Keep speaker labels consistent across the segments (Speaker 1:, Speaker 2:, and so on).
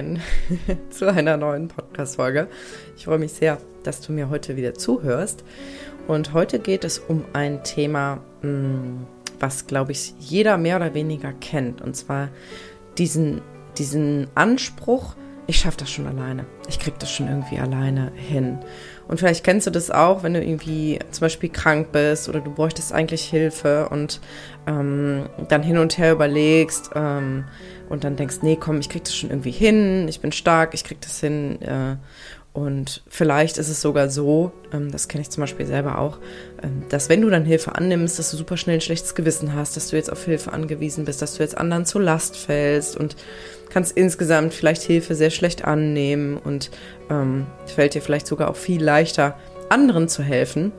Speaker 1: Moin zu einer neuen Podcast-Folge. Ich freue mich sehr, dass du mir heute wieder zuhörst. Und heute geht es um ein Thema, mm, was, glaube ich, jeder mehr oder weniger kennt. Und zwar diesen, diesen Anspruch, ich schaffe das schon alleine. Ich kriege das schon irgendwie alleine hin. Und vielleicht kennst du das auch, wenn du irgendwie zum Beispiel krank bist oder du bräuchtest eigentlich Hilfe und ähm, dann hin und her überlegst ähm, und dann denkst, nee, komm, ich krieg das schon irgendwie hin, ich bin stark, ich krieg das hin. Äh, und vielleicht ist es sogar so, ähm, das kenne ich zum Beispiel selber auch, ähm, dass wenn du dann Hilfe annimmst, dass du super schnell ein schlechtes Gewissen hast, dass du jetzt auf Hilfe angewiesen bist, dass du jetzt anderen zur Last fällst und kannst insgesamt vielleicht Hilfe sehr schlecht annehmen und ähm, fällt dir vielleicht sogar auch viel leichter, anderen zu helfen.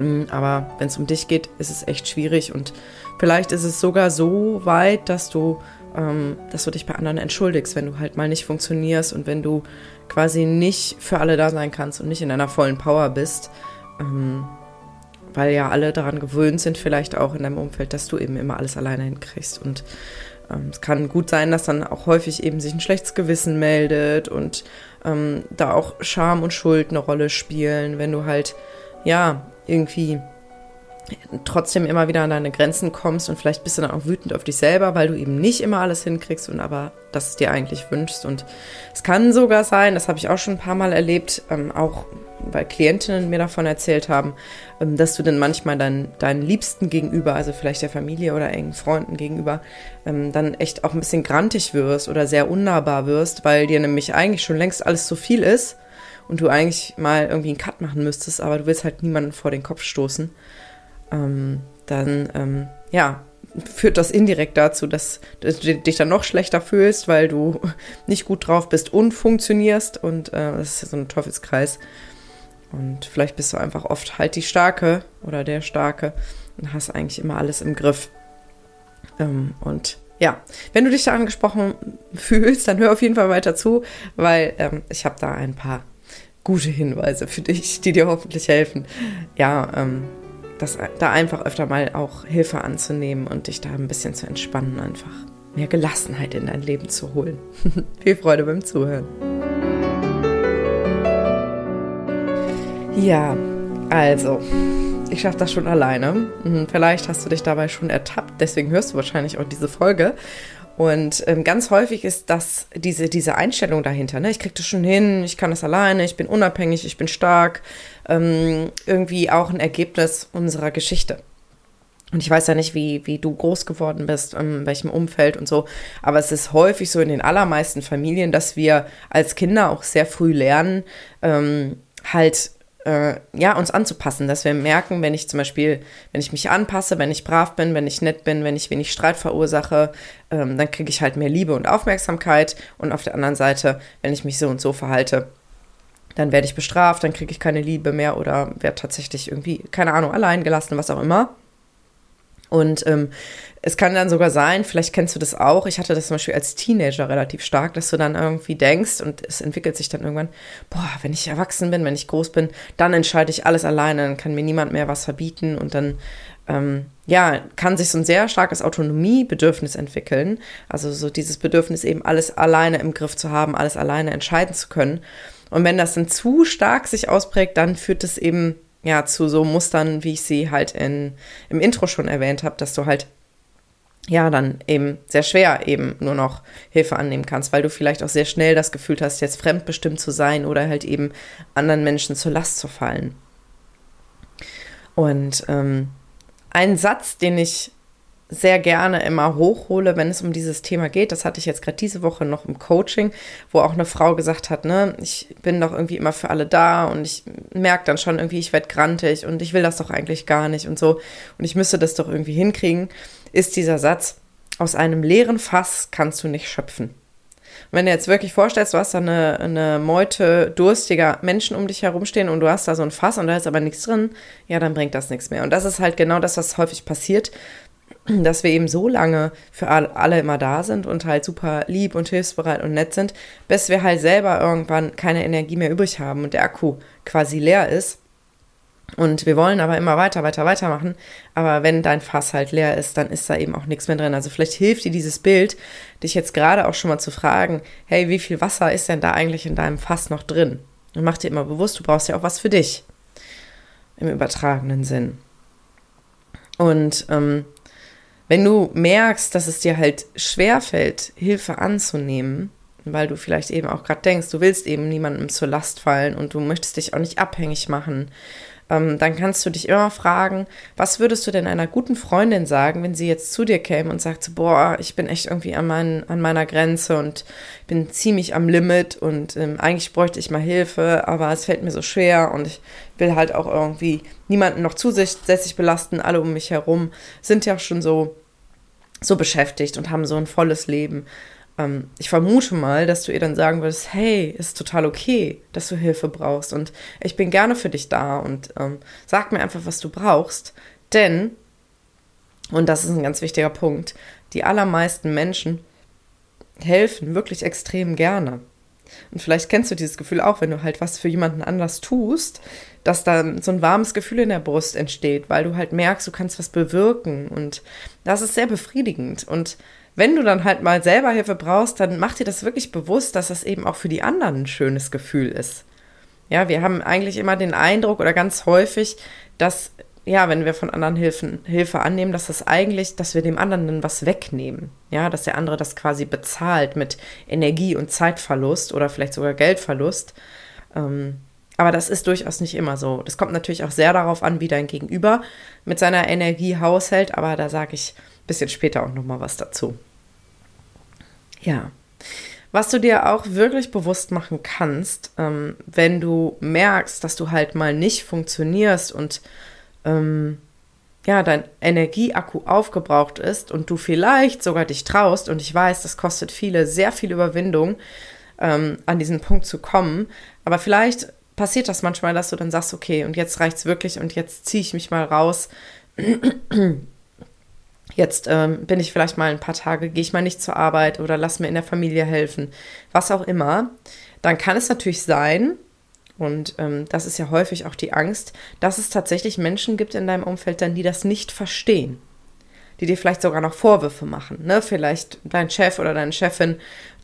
Speaker 1: Mm, aber wenn es um dich geht, ist es echt schwierig und vielleicht ist es sogar so weit, dass du, ähm, dass du dich bei anderen entschuldigst, wenn du halt mal nicht funktionierst und wenn du quasi nicht für alle da sein kannst und nicht in einer vollen Power bist, ähm, weil ja alle daran gewöhnt sind, vielleicht auch in deinem Umfeld, dass du eben immer alles alleine hinkriegst. Und ähm, es kann gut sein, dass dann auch häufig eben sich ein schlechtes Gewissen meldet und ähm, da auch Scham und Schuld eine Rolle spielen, wenn du halt, ja, irgendwie trotzdem immer wieder an deine Grenzen kommst und vielleicht bist du dann auch wütend auf dich selber, weil du eben nicht immer alles hinkriegst und aber das dir eigentlich wünschst. Und es kann sogar sein, das habe ich auch schon ein paar Mal erlebt, ähm, auch weil Klientinnen mir davon erzählt haben, ähm, dass du dann manchmal dein, deinen Liebsten gegenüber, also vielleicht der Familie oder engen Freunden gegenüber, ähm, dann echt auch ein bisschen grantig wirst oder sehr unnahbar wirst, weil dir nämlich eigentlich schon längst alles zu viel ist und du eigentlich mal irgendwie einen Cut machen müsstest, aber du willst halt niemanden vor den Kopf stoßen ähm, dann ähm, ja, führt das indirekt dazu, dass du dich dann noch schlechter fühlst, weil du nicht gut drauf bist und funktionierst. Und äh, das ist so ein Teufelskreis. Und vielleicht bist du einfach oft halt die Starke oder der Starke und hast eigentlich immer alles im Griff. Ähm, und ja, wenn du dich da angesprochen fühlst, dann hör auf jeden Fall weiter zu, weil ähm, ich habe da ein paar gute Hinweise für dich, die dir hoffentlich helfen. Ja, ähm, das, da einfach öfter mal auch Hilfe anzunehmen und dich da ein bisschen zu entspannen, einfach mehr Gelassenheit in dein Leben zu holen. Viel Freude beim Zuhören. Ja, also, ich schaffe das schon alleine. Hm, vielleicht hast du dich dabei schon ertappt, deswegen hörst du wahrscheinlich auch diese Folge. Und ähm, ganz häufig ist das diese, diese Einstellung dahinter. Ne? Ich kriege das schon hin, ich kann das alleine, ich bin unabhängig, ich bin stark. Ähm, irgendwie auch ein Ergebnis unserer Geschichte. Und ich weiß ja nicht, wie, wie du groß geworden bist, in welchem Umfeld und so. Aber es ist häufig so in den allermeisten Familien, dass wir als Kinder auch sehr früh lernen, ähm, halt äh, ja, uns anzupassen, dass wir merken, wenn ich zum Beispiel, wenn ich mich anpasse, wenn ich brav bin, wenn ich nett bin, wenn ich wenig Streit verursache, ähm, dann kriege ich halt mehr Liebe und Aufmerksamkeit. Und auf der anderen Seite, wenn ich mich so und so verhalte, dann werde ich bestraft, dann kriege ich keine Liebe mehr oder werde tatsächlich irgendwie, keine Ahnung, allein gelassen, was auch immer. Und ähm, es kann dann sogar sein, vielleicht kennst du das auch, ich hatte das zum Beispiel als Teenager relativ stark, dass du dann irgendwie denkst und es entwickelt sich dann irgendwann, boah, wenn ich erwachsen bin, wenn ich groß bin, dann entscheide ich alles alleine, dann kann mir niemand mehr was verbieten und dann, ähm, ja, kann sich so ein sehr starkes Autonomiebedürfnis entwickeln. Also so dieses Bedürfnis eben alles alleine im Griff zu haben, alles alleine entscheiden zu können. Und wenn das dann zu stark sich ausprägt, dann führt es eben ja, zu so Mustern, wie ich sie halt in, im Intro schon erwähnt habe, dass du halt ja dann eben sehr schwer eben nur noch Hilfe annehmen kannst, weil du vielleicht auch sehr schnell das Gefühl hast, jetzt fremdbestimmt zu sein oder halt eben anderen Menschen zur Last zu fallen. Und ähm, ein Satz, den ich sehr gerne immer hochhole, wenn es um dieses Thema geht. Das hatte ich jetzt gerade diese Woche noch im Coaching, wo auch eine Frau gesagt hat, ne, ich bin doch irgendwie immer für alle da und ich merke dann schon irgendwie, ich werde grantig und ich will das doch eigentlich gar nicht und so und ich müsste das doch irgendwie hinkriegen, ist dieser Satz, aus einem leeren Fass kannst du nicht schöpfen. wenn du jetzt wirklich vorstellst, du hast da eine, eine Meute durstiger Menschen um dich herumstehen und du hast da so ein Fass und da ist aber nichts drin, ja, dann bringt das nichts mehr. Und das ist halt genau das, was häufig passiert, dass wir eben so lange für alle immer da sind und halt super lieb und hilfsbereit und nett sind, bis wir halt selber irgendwann keine Energie mehr übrig haben und der Akku quasi leer ist. Und wir wollen aber immer weiter, weiter, weitermachen. Aber wenn dein Fass halt leer ist, dann ist da eben auch nichts mehr drin. Also vielleicht hilft dir dieses Bild, dich jetzt gerade auch schon mal zu fragen, hey, wie viel Wasser ist denn da eigentlich in deinem Fass noch drin? Und mach dir immer bewusst, du brauchst ja auch was für dich. Im übertragenen Sinn. Und ähm, wenn du merkst, dass es dir halt schwerfällt, Hilfe anzunehmen, weil du vielleicht eben auch gerade denkst, du willst eben niemandem zur Last fallen und du möchtest dich auch nicht abhängig machen ähm, dann kannst du dich immer fragen, was würdest du denn einer guten Freundin sagen, wenn sie jetzt zu dir käme und sagt, boah, ich bin echt irgendwie an, mein, an meiner Grenze und bin ziemlich am Limit und ähm, eigentlich bräuchte ich mal Hilfe, aber es fällt mir so schwer und ich will halt auch irgendwie niemanden noch zusätzlich belasten. Alle um mich herum sind ja schon so, so beschäftigt und haben so ein volles Leben ähm, ich vermute mal, dass du ihr dann sagen würdest, hey, ist total okay, dass du Hilfe brauchst und ich bin gerne für dich da und ähm, sag mir einfach, was du brauchst. Denn, und das ist ein ganz wichtiger Punkt, die allermeisten Menschen helfen wirklich extrem gerne. Und vielleicht kennst du dieses Gefühl auch, wenn du halt was für jemanden anders tust, dass dann so ein warmes Gefühl in der Brust entsteht, weil du halt merkst, du kannst was bewirken. Und das ist sehr befriedigend. Und wenn du dann halt mal selber Hilfe brauchst, dann mach dir das wirklich bewusst, dass das eben auch für die anderen ein schönes Gefühl ist. Ja, wir haben eigentlich immer den Eindruck oder ganz häufig, dass, ja, wenn wir von anderen Hilfen, Hilfe annehmen, dass das eigentlich, dass wir dem anderen dann was wegnehmen. Ja, dass der andere das quasi bezahlt mit Energie- und Zeitverlust oder vielleicht sogar Geldverlust. Ähm, aber das ist durchaus nicht immer so. Das kommt natürlich auch sehr darauf an, wie dein Gegenüber mit seiner Energie haushält, aber da sage ich ein bisschen später auch nochmal was dazu. Ja. Was du dir auch wirklich bewusst machen kannst, ähm, wenn du merkst, dass du halt mal nicht funktionierst und ähm, ja, dein Energieakku aufgebraucht ist und du vielleicht sogar dich traust, und ich weiß, das kostet viele sehr viel Überwindung, ähm, an diesen Punkt zu kommen, aber vielleicht passiert das manchmal, dass du dann sagst, okay, und jetzt reicht es wirklich und jetzt ziehe ich mich mal raus Jetzt ähm, bin ich vielleicht mal ein paar Tage, gehe ich mal nicht zur Arbeit oder lass mir in der Familie helfen, was auch immer. Dann kann es natürlich sein, und ähm, das ist ja häufig auch die Angst, dass es tatsächlich Menschen gibt in deinem Umfeld, dann die das nicht verstehen. Die dir vielleicht sogar noch Vorwürfe machen. Ne? Vielleicht dein Chef oder deine Chefin,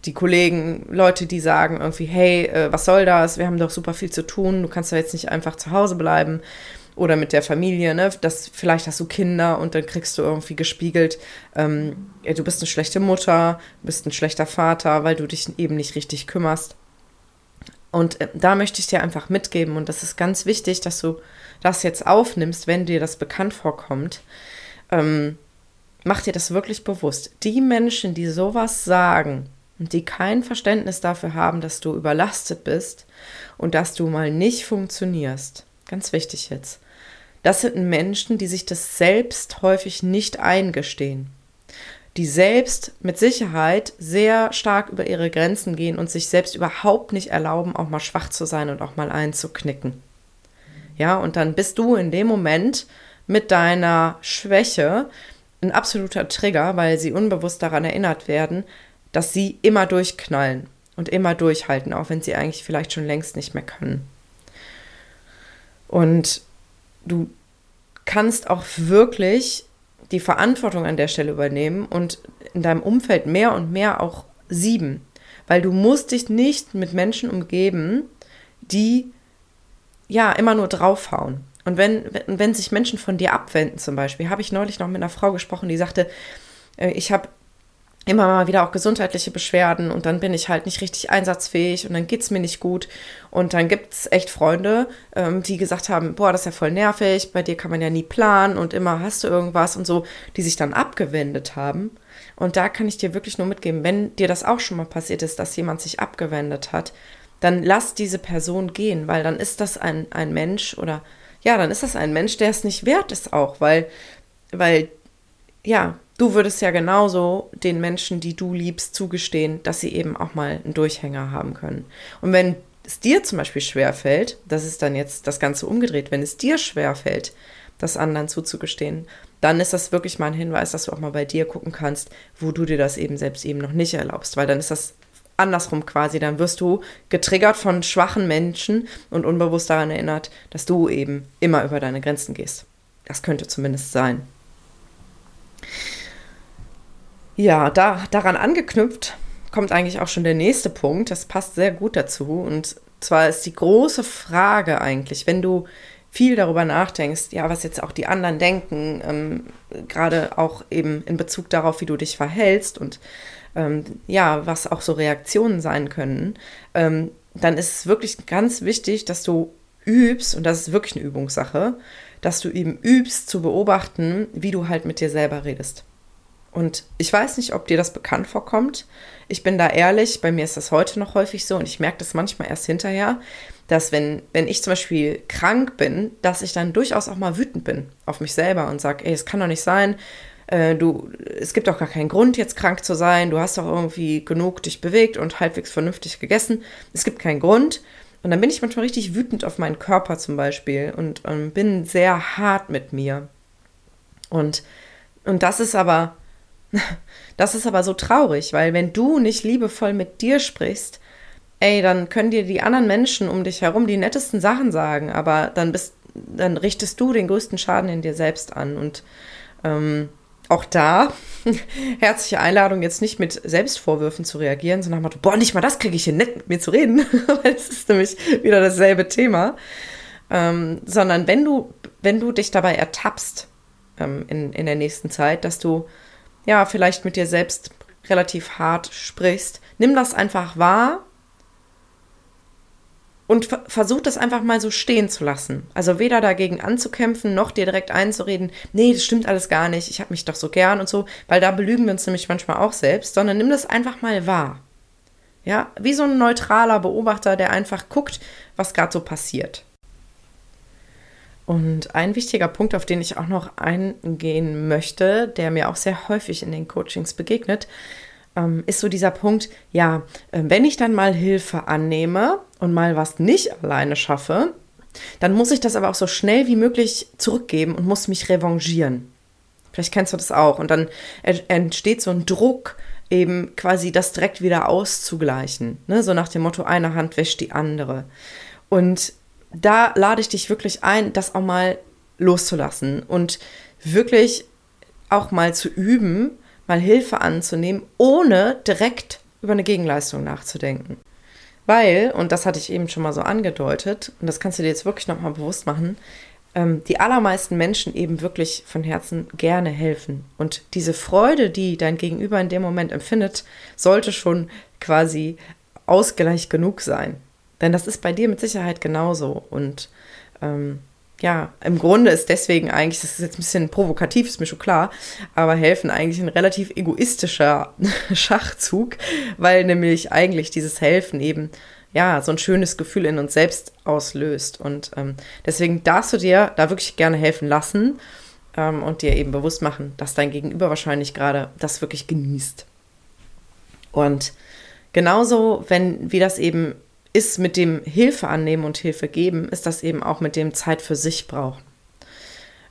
Speaker 1: die Kollegen, Leute, die sagen irgendwie, hey, äh, was soll das? Wir haben doch super viel zu tun, du kannst doch jetzt nicht einfach zu Hause bleiben oder mit der Familie, ne? Das, vielleicht hast du Kinder und dann kriegst du irgendwie gespiegelt, ähm, ja, du bist eine schlechte Mutter, bist ein schlechter Vater, weil du dich eben nicht richtig kümmerst. Und äh, da möchte ich dir einfach mitgeben, und das ist ganz wichtig, dass du das jetzt aufnimmst, wenn dir das bekannt vorkommt. Ähm, mach dir das wirklich bewusst. Die Menschen, die sowas sagen und die kein Verständnis dafür haben, dass du überlastet bist und dass du mal nicht funktionierst, ganz wichtig jetzt, das sind Menschen, die sich das selbst häufig nicht eingestehen. Die selbst mit Sicherheit sehr stark über ihre Grenzen gehen und sich selbst überhaupt nicht erlauben, auch mal schwach zu sein und auch mal einzuknicken. Ja, und dann bist du in dem Moment mit deiner Schwäche ein absoluter Trigger, weil sie unbewusst daran erinnert werden, dass sie immer durchknallen und immer durchhalten, auch wenn sie eigentlich vielleicht schon längst nicht mehr können. Und du kannst auch wirklich die Verantwortung an der Stelle übernehmen und in deinem Umfeld mehr und mehr auch sieben. Weil du musst dich nicht mit Menschen umgeben, die ja immer nur draufhauen. Und wenn, wenn, sich Menschen von dir abwenden, zum Beispiel, habe ich neulich noch mit einer Frau gesprochen, die sagte, äh, ich habe immer mal wieder auch gesundheitliche Beschwerden und dann bin ich halt nicht richtig einsatzfähig und dann geht es mir nicht gut. Und dann gibt es echt Freunde, ähm, die gesagt haben, boah, das ist ja voll nervig, bei dir kann man ja nie planen und immer hast du irgendwas und so, die sich dann abgewendet haben. Und da kann ich dir wirklich nur mitgeben, wenn dir das auch schon mal passiert ist, dass jemand sich abgewendet hat, dann lass diese Person gehen, weil dann ist das ein, ein Mensch oder ja, dann ist das ein Mensch, der es nicht wert ist auch, weil, weil ja, du würdest ja genauso den Menschen, die du liebst, zugestehen, dass sie eben auch mal einen Durchhänger haben können. Und wenn es dir zum Beispiel schwerfällt, das ist dann jetzt das Ganze umgedreht, wenn es dir schwerfällt, das anderen zuzugestehen, dann ist das wirklich mal ein Hinweis, dass du auch mal bei dir gucken kannst, wo du dir das eben selbst eben noch nicht erlaubst, weil dann ist das andersrum quasi. Dann wirst du getriggert von schwachen Menschen und unbewusst daran erinnert, dass du eben immer über deine Grenzen gehst. Das könnte zumindest sein. Ja, da, daran angeknüpft kommt eigentlich auch schon der nächste Punkt. Das passt sehr gut dazu. Und zwar ist die große Frage eigentlich, wenn du viel darüber nachdenkst, ja, was jetzt auch die anderen denken, ähm, gerade auch eben in Bezug darauf, wie du dich verhältst und ähm, ja, was auch so Reaktionen sein können, ähm, dann ist es wirklich ganz wichtig, dass du übst, und das ist wirklich eine Übungssache, dass du eben übst zu beobachten, wie du halt mit dir selber redest. Und ich weiß nicht, ob dir das bekannt vorkommt. Ich bin da ehrlich, bei mir ist das heute noch häufig so und ich merke das manchmal erst hinterher, dass wenn, wenn ich zum Beispiel krank bin, dass ich dann durchaus auch mal wütend bin auf mich selber und sage, ey, es kann doch nicht sein, äh, du, es gibt doch gar keinen Grund, jetzt krank zu sein, du hast doch irgendwie genug dich bewegt und halbwegs vernünftig gegessen. Es gibt keinen Grund. Und dann bin ich manchmal richtig wütend auf meinen Körper zum Beispiel und ähm, bin sehr hart mit mir. Und, und das ist aber, das ist aber so traurig, weil wenn du nicht liebevoll mit dir sprichst, ey, dann können dir die anderen Menschen um dich herum die nettesten Sachen sagen, aber dann bist, dann richtest du den größten Schaden in dir selbst an. Und ähm, auch da herzliche Einladung, jetzt nicht mit Selbstvorwürfen zu reagieren, sondern mal, boah, nicht mal das kriege ich hier nett mit mir zu reden, weil es ist nämlich wieder dasselbe Thema. Ähm, sondern wenn du, wenn du dich dabei ertappst ähm, in, in der nächsten Zeit, dass du ja vielleicht mit dir selbst relativ hart sprichst, nimm das einfach wahr und versuch das einfach mal so stehen zu lassen. Also weder dagegen anzukämpfen, noch dir direkt einzureden, nee, das stimmt alles gar nicht, ich habe mich doch so gern und so, weil da belügen wir uns nämlich manchmal auch selbst, sondern nimm das einfach mal wahr. Ja, wie so ein neutraler Beobachter, der einfach guckt, was gerade so passiert. Und ein wichtiger Punkt, auf den ich auch noch eingehen möchte, der mir auch sehr häufig in den Coachings begegnet, ähm, ist so dieser Punkt, ja, äh, wenn ich dann mal Hilfe annehme und mal was nicht alleine schaffe, dann muss ich das aber auch so schnell wie möglich zurückgeben und muss mich revanchieren. Vielleicht kennst du das auch. Und dann entsteht so ein Druck, eben quasi das direkt wieder auszugleichen. Ne? So nach dem Motto, eine Hand wäscht die andere. Und da lade ich dich wirklich ein, das auch mal loszulassen und wirklich auch mal zu üben, mal Hilfe anzunehmen, ohne direkt über eine Gegenleistung nachzudenken. Weil, und das hatte ich eben schon mal so angedeutet, und das kannst du dir jetzt wirklich nochmal bewusst machen, ähm, die allermeisten Menschen eben wirklich von Herzen gerne helfen. Und diese Freude, die dein Gegenüber in dem Moment empfindet, sollte schon quasi Ausgleich genug sein. Denn das ist bei dir mit Sicherheit genauso. Und ähm, ja, im Grunde ist deswegen eigentlich, das ist jetzt ein bisschen provokativ, ist mir schon klar, aber helfen eigentlich ein relativ egoistischer Schachzug, weil nämlich eigentlich dieses Helfen eben ja so ein schönes Gefühl in uns selbst auslöst. Und ähm, deswegen darfst du dir da wirklich gerne helfen lassen ähm, und dir eben bewusst machen, dass dein Gegenüber wahrscheinlich gerade das wirklich genießt. Und genauso, wenn wie das eben ist mit dem Hilfe annehmen und Hilfe geben, ist das eben auch mit dem Zeit für sich brauchen.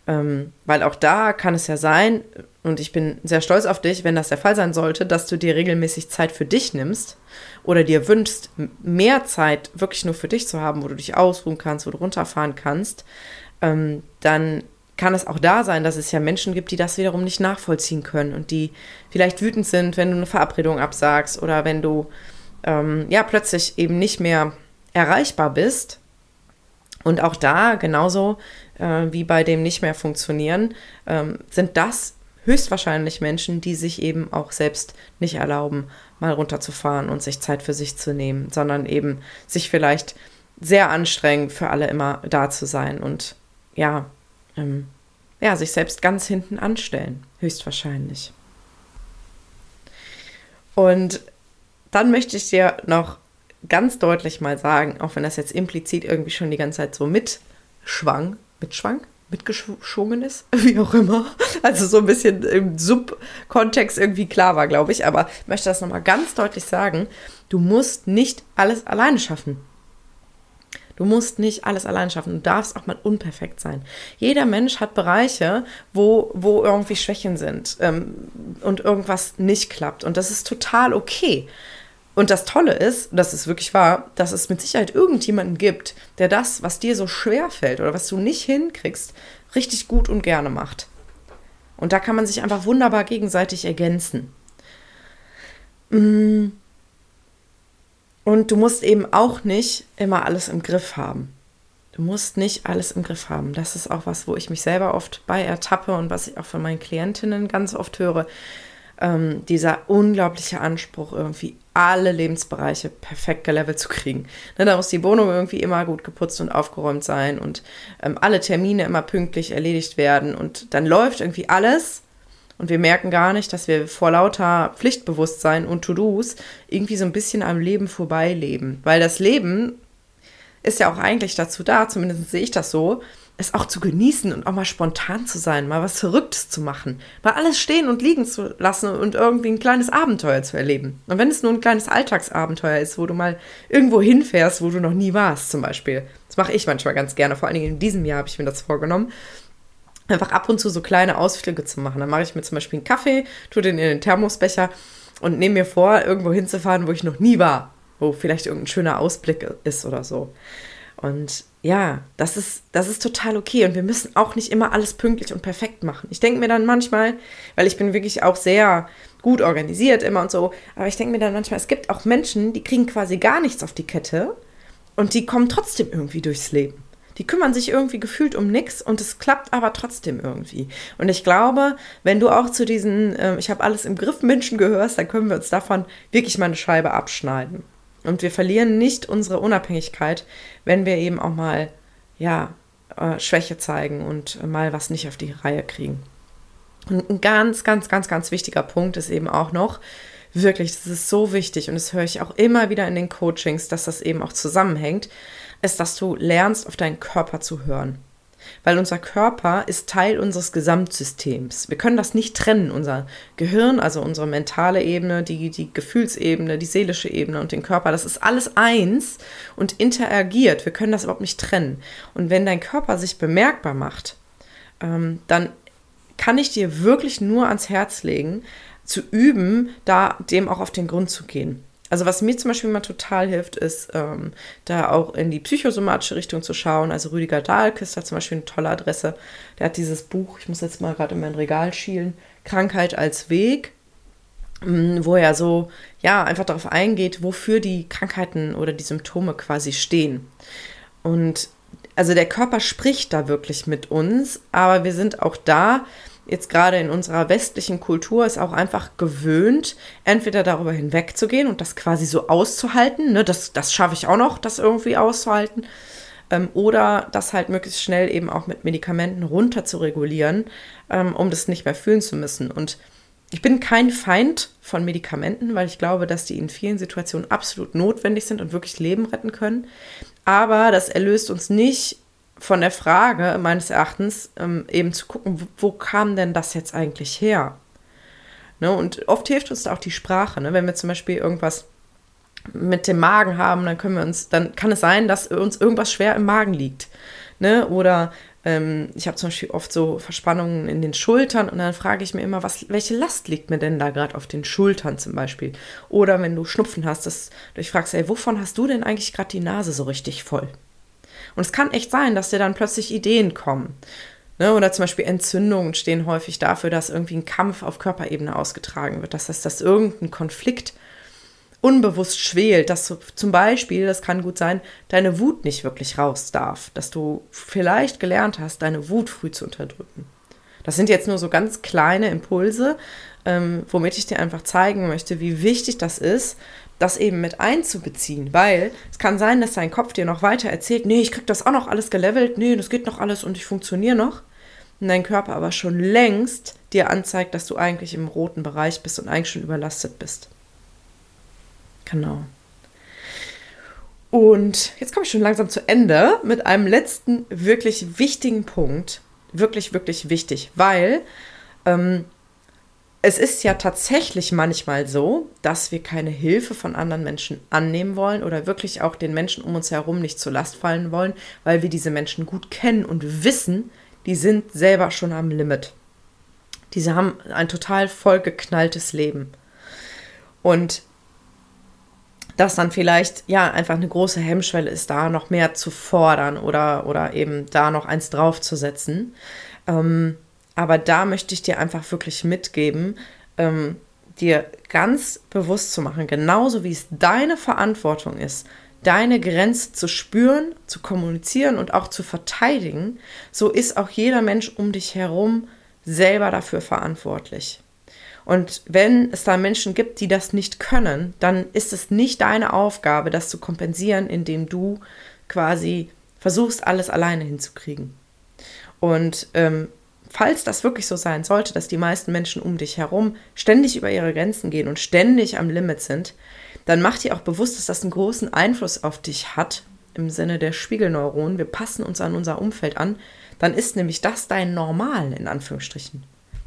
Speaker 1: Ähm, weil auch da kann es ja sein, und ich bin sehr stolz auf dich, wenn das der Fall sein sollte, dass du dir regelmäßig Zeit für dich nimmst oder dir wünschst, mehr Zeit wirklich nur für dich zu haben, wo du dich ausruhen kannst, wo du runterfahren kannst, ähm, dann kann es auch da sein, dass es ja Menschen gibt, die das wiederum nicht nachvollziehen können und die vielleicht wütend sind, wenn du eine Verabredung absagst oder wenn du ähm, ja plötzlich eben nicht mehr erreichbar bist. Und auch da, genauso äh, wie bei dem nicht mehr funktionieren, ähm, sind das höchstwahrscheinlich Menschen, die sich eben auch selbst nicht erlauben, mal runterzufahren und sich Zeit für sich zu nehmen, sondern eben sich vielleicht sehr anstrengen, für alle immer da zu sein und ja, ähm, ja, sich selbst ganz hinten anstellen, höchstwahrscheinlich. Und dann möchte ich dir noch ganz deutlich mal sagen, auch wenn das jetzt implizit irgendwie schon die ganze Zeit so mitschwang, mitschwang, mitgeschwungen ist, wie auch immer. Also so ein bisschen im Subkontext irgendwie klar war, glaube ich. Aber ich möchte das nochmal ganz deutlich sagen. Du musst nicht alles alleine schaffen. Du musst nicht alles allein schaffen. Du darfst auch mal unperfekt sein. Jeder Mensch hat Bereiche, wo, wo irgendwie Schwächen sind ähm, und irgendwas nicht klappt. Und das ist total okay. Und das Tolle ist, das ist wirklich wahr, dass es mit Sicherheit irgendjemanden gibt, der das, was dir so schwer fällt oder was du nicht hinkriegst, richtig gut und gerne macht. Und da kann man sich einfach wunderbar gegenseitig ergänzen. Mm. Und du musst eben auch nicht immer alles im Griff haben. Du musst nicht alles im Griff haben. Das ist auch was, wo ich mich selber oft bei ertappe und was ich auch von meinen Klientinnen ganz oft höre. Ähm, dieser unglaubliche Anspruch, irgendwie alle Lebensbereiche perfekt gelevelt zu kriegen. Ne, da muss die Wohnung irgendwie immer gut geputzt und aufgeräumt sein und ähm, alle Termine immer pünktlich erledigt werden und dann läuft irgendwie alles und wir merken gar nicht, dass wir vor lauter Pflichtbewusstsein und To-Dos irgendwie so ein bisschen am Leben vorbeileben. Weil das Leben ist ja auch eigentlich dazu da, zumindest sehe ich das so, es auch zu genießen und auch mal spontan zu sein, mal was Verrücktes zu machen, mal alles stehen und liegen zu lassen und irgendwie ein kleines Abenteuer zu erleben. Und wenn es nur ein kleines Alltagsabenteuer ist, wo du mal irgendwo hinfährst, wo du noch nie warst, zum Beispiel. Das mache ich manchmal ganz gerne, vor allen Dingen in diesem Jahr habe ich mir das vorgenommen. Einfach ab und zu so kleine Ausflüge zu machen. Dann mache ich mir zum Beispiel einen Kaffee, tue den in den Thermosbecher und nehme mir vor, irgendwo hinzufahren, wo ich noch nie war, wo vielleicht irgendein schöner Ausblick ist oder so. Und ja, das ist, das ist total okay. Und wir müssen auch nicht immer alles pünktlich und perfekt machen. Ich denke mir dann manchmal, weil ich bin wirklich auch sehr gut organisiert immer und so, aber ich denke mir dann manchmal, es gibt auch Menschen, die kriegen quasi gar nichts auf die Kette und die kommen trotzdem irgendwie durchs Leben. Die kümmern sich irgendwie gefühlt um nichts und es klappt aber trotzdem irgendwie. Und ich glaube, wenn du auch zu diesen, äh, ich habe alles im Griff Menschen gehörst, dann können wir uns davon wirklich mal eine Scheibe abschneiden. Und wir verlieren nicht unsere Unabhängigkeit, wenn wir eben auch mal, ja, äh, Schwäche zeigen und mal was nicht auf die Reihe kriegen. Und ein ganz, ganz, ganz, ganz wichtiger Punkt ist eben auch noch, wirklich, das ist so wichtig und das höre ich auch immer wieder in den Coachings, dass das eben auch zusammenhängt, ist, dass du lernst, auf deinen Körper zu hören weil unser Körper ist Teil unseres Gesamtsystems. Wir können das nicht trennen. Unser Gehirn, also unsere mentale Ebene, die, die Gefühlsebene, die seelische Ebene und den Körper, das ist alles eins und interagiert. Wir können das überhaupt nicht trennen. Und wenn dein Körper sich bemerkbar macht, ähm, dann kann ich dir wirklich nur ans Herz legen, zu üben, da dem auch auf den Grund zu gehen. Also was mir zum Beispiel mal total hilft, ist ähm, da auch in die psychosomatische Richtung zu schauen. Also Rüdiger Dahlke ist da zum Beispiel eine tolle Adresse. Der hat dieses Buch, ich muss jetzt mal gerade in mein Regal schielen, Krankheit als Weg, mm, wo er so, ja, einfach darauf eingeht, wofür die Krankheiten oder die Symptome quasi stehen. Und also der Körper spricht da wirklich mit uns, aber wir sind auch da, jetzt gerade in unserer westlichen Kultur ist auch einfach gewöhnt, entweder darüber hinwegzugehen und das quasi so auszuhalten, ne, das, das schaffe ich auch noch, das irgendwie auszuhalten, ähm, oder das halt möglichst schnell eben auch mit Medikamenten runter zu regulieren, ähm, um das nicht mehr fühlen zu müssen. Und ich bin kein Feind von Medikamenten, weil ich glaube, dass die in vielen Situationen absolut notwendig sind und wirklich Leben retten können. Aber das erlöst uns nicht von der Frage meines Erachtens ähm, eben zu gucken, wo, kam denn das jetzt eigentlich her? Ne? Und oft hilft uns da auch die Sprache. Ne? Wenn wir zum Beispiel irgendwas mit dem Magen haben, dann können wir uns, dann kann es sein, dass uns irgendwas schwer im Magen liegt. Ne? Oder ähm, ich habe zum Beispiel oft so Verspannungen in den Schultern und dann frage ich mir immer, was, welche Last liegt mir denn da gerade auf den Schultern zum Beispiel? Oder wenn du Schnupfen hast, dass du dich fragst, ey, wovon hast du denn eigentlich gerade die Nase so richtig voll? Und es kann echt sein, dass dir dann plötzlich Ideen kommen. Ne? Oder zum Beispiel Entzündungen stehen häufig dafür, dass irgendwie ein Kampf auf Körperebene ausgetragen wird. Das heißt, dass irgendein Konflikt unbewusst schwelt, dass du zum Beispiel, das kann gut sein, deine Wut nicht wirklich raus darf, dass du vielleicht gelernt hast, deine Wut früh zu unterdrücken. Das sind jetzt nur so ganz kleine Impulse, ähm, womit ich dir einfach zeigen möchte, wie wichtig das ist, das eben mit einzubeziehen, weil es kann sein, dass dein Kopf dir noch weiter erzählt, nee, ich krieg das auch noch alles gelevelt, nee, das geht noch alles und ich funktioniere noch. Und dein Körper aber schon längst dir anzeigt, dass du eigentlich im roten Bereich bist und eigentlich schon überlastet bist. Genau. Und jetzt komme ich schon langsam zu Ende mit einem letzten wirklich wichtigen Punkt. Wirklich, wirklich wichtig, weil ähm, es ist ja tatsächlich manchmal so, dass wir keine Hilfe von anderen Menschen annehmen wollen oder wirklich auch den Menschen um uns herum nicht zur Last fallen wollen, weil wir diese Menschen gut kennen und wissen, die sind selber schon am Limit. Diese haben ein total vollgeknalltes Leben. Und dass dann vielleicht ja einfach eine große Hemmschwelle ist, da noch mehr zu fordern oder, oder eben da noch eins draufzusetzen. Ähm, aber da möchte ich dir einfach wirklich mitgeben, ähm, dir ganz bewusst zu machen, genauso wie es deine Verantwortung ist, deine Grenze zu spüren, zu kommunizieren und auch zu verteidigen, so ist auch jeder Mensch um dich herum selber dafür verantwortlich. Und wenn es da Menschen gibt, die das nicht können, dann ist es nicht deine Aufgabe, das zu kompensieren, indem du quasi versuchst, alles alleine hinzukriegen. Und ähm, falls das wirklich so sein sollte, dass die meisten Menschen um dich herum ständig über ihre Grenzen gehen und ständig am Limit sind, dann mach dir auch bewusst, dass das einen großen Einfluss auf dich hat im Sinne der Spiegelneuronen. Wir passen uns an unser Umfeld an. Dann ist nämlich das dein Normal in Anführungsstrichen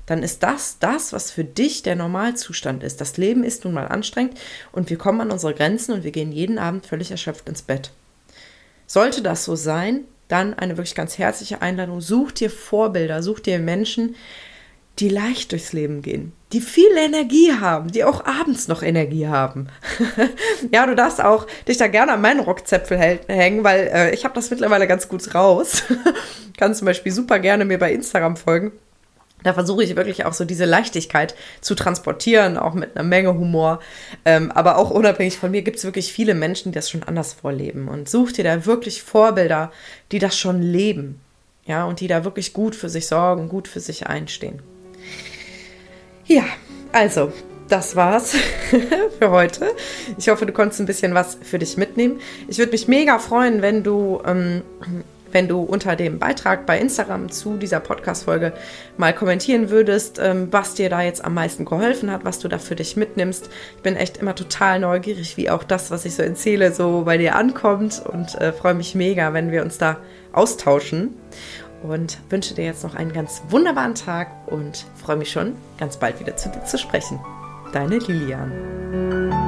Speaker 1: dann ist das das, was für dich der Normalzustand ist. Das Leben ist nun mal anstrengend und wir kommen an unsere Grenzen und wir gehen jeden Abend völlig erschöpft ins Bett. Sollte das so sein, dann eine wirklich ganz herzliche Einladung. Such dir Vorbilder, such dir Menschen, die leicht durchs Leben gehen, die viel Energie haben, die auch abends noch Energie haben. ja, du darfst auch dich da gerne an meinen Rockzäpfel hängen, weil äh, ich habe das mittlerweile ganz gut raus. Kannst zum Beispiel super gerne mir bei Instagram folgen. Da versuche ich wirklich auch so diese Leichtigkeit zu transportieren, auch mit einer Menge Humor. Ähm, aber auch unabhängig von mir gibt es wirklich viele Menschen, die das schon anders vorleben. Und such dir da wirklich Vorbilder, die das schon leben. Ja, und die da wirklich gut für sich sorgen, gut für sich einstehen. Ja, also, das war's für heute. Ich hoffe, du konntest ein bisschen was für dich mitnehmen. Ich würde mich mega freuen, wenn du ähm, wenn du unter dem Beitrag bei Instagram zu dieser Podcast-Folge mal kommentieren würdest, ähm, was dir da jetzt am meisten geholfen hat, was du da für dich mitnimmst. Ich bin echt immer total neugierig, wie auch das, was ich so erzähle, so bei dir ankommt und äh, freue mich mega, wenn wir uns da austauschen. Und wünsche dir jetzt noch einen ganz wunderbaren Tag und freue mich schon, ganz bald wieder zu dir zu sprechen. Deine Lilian.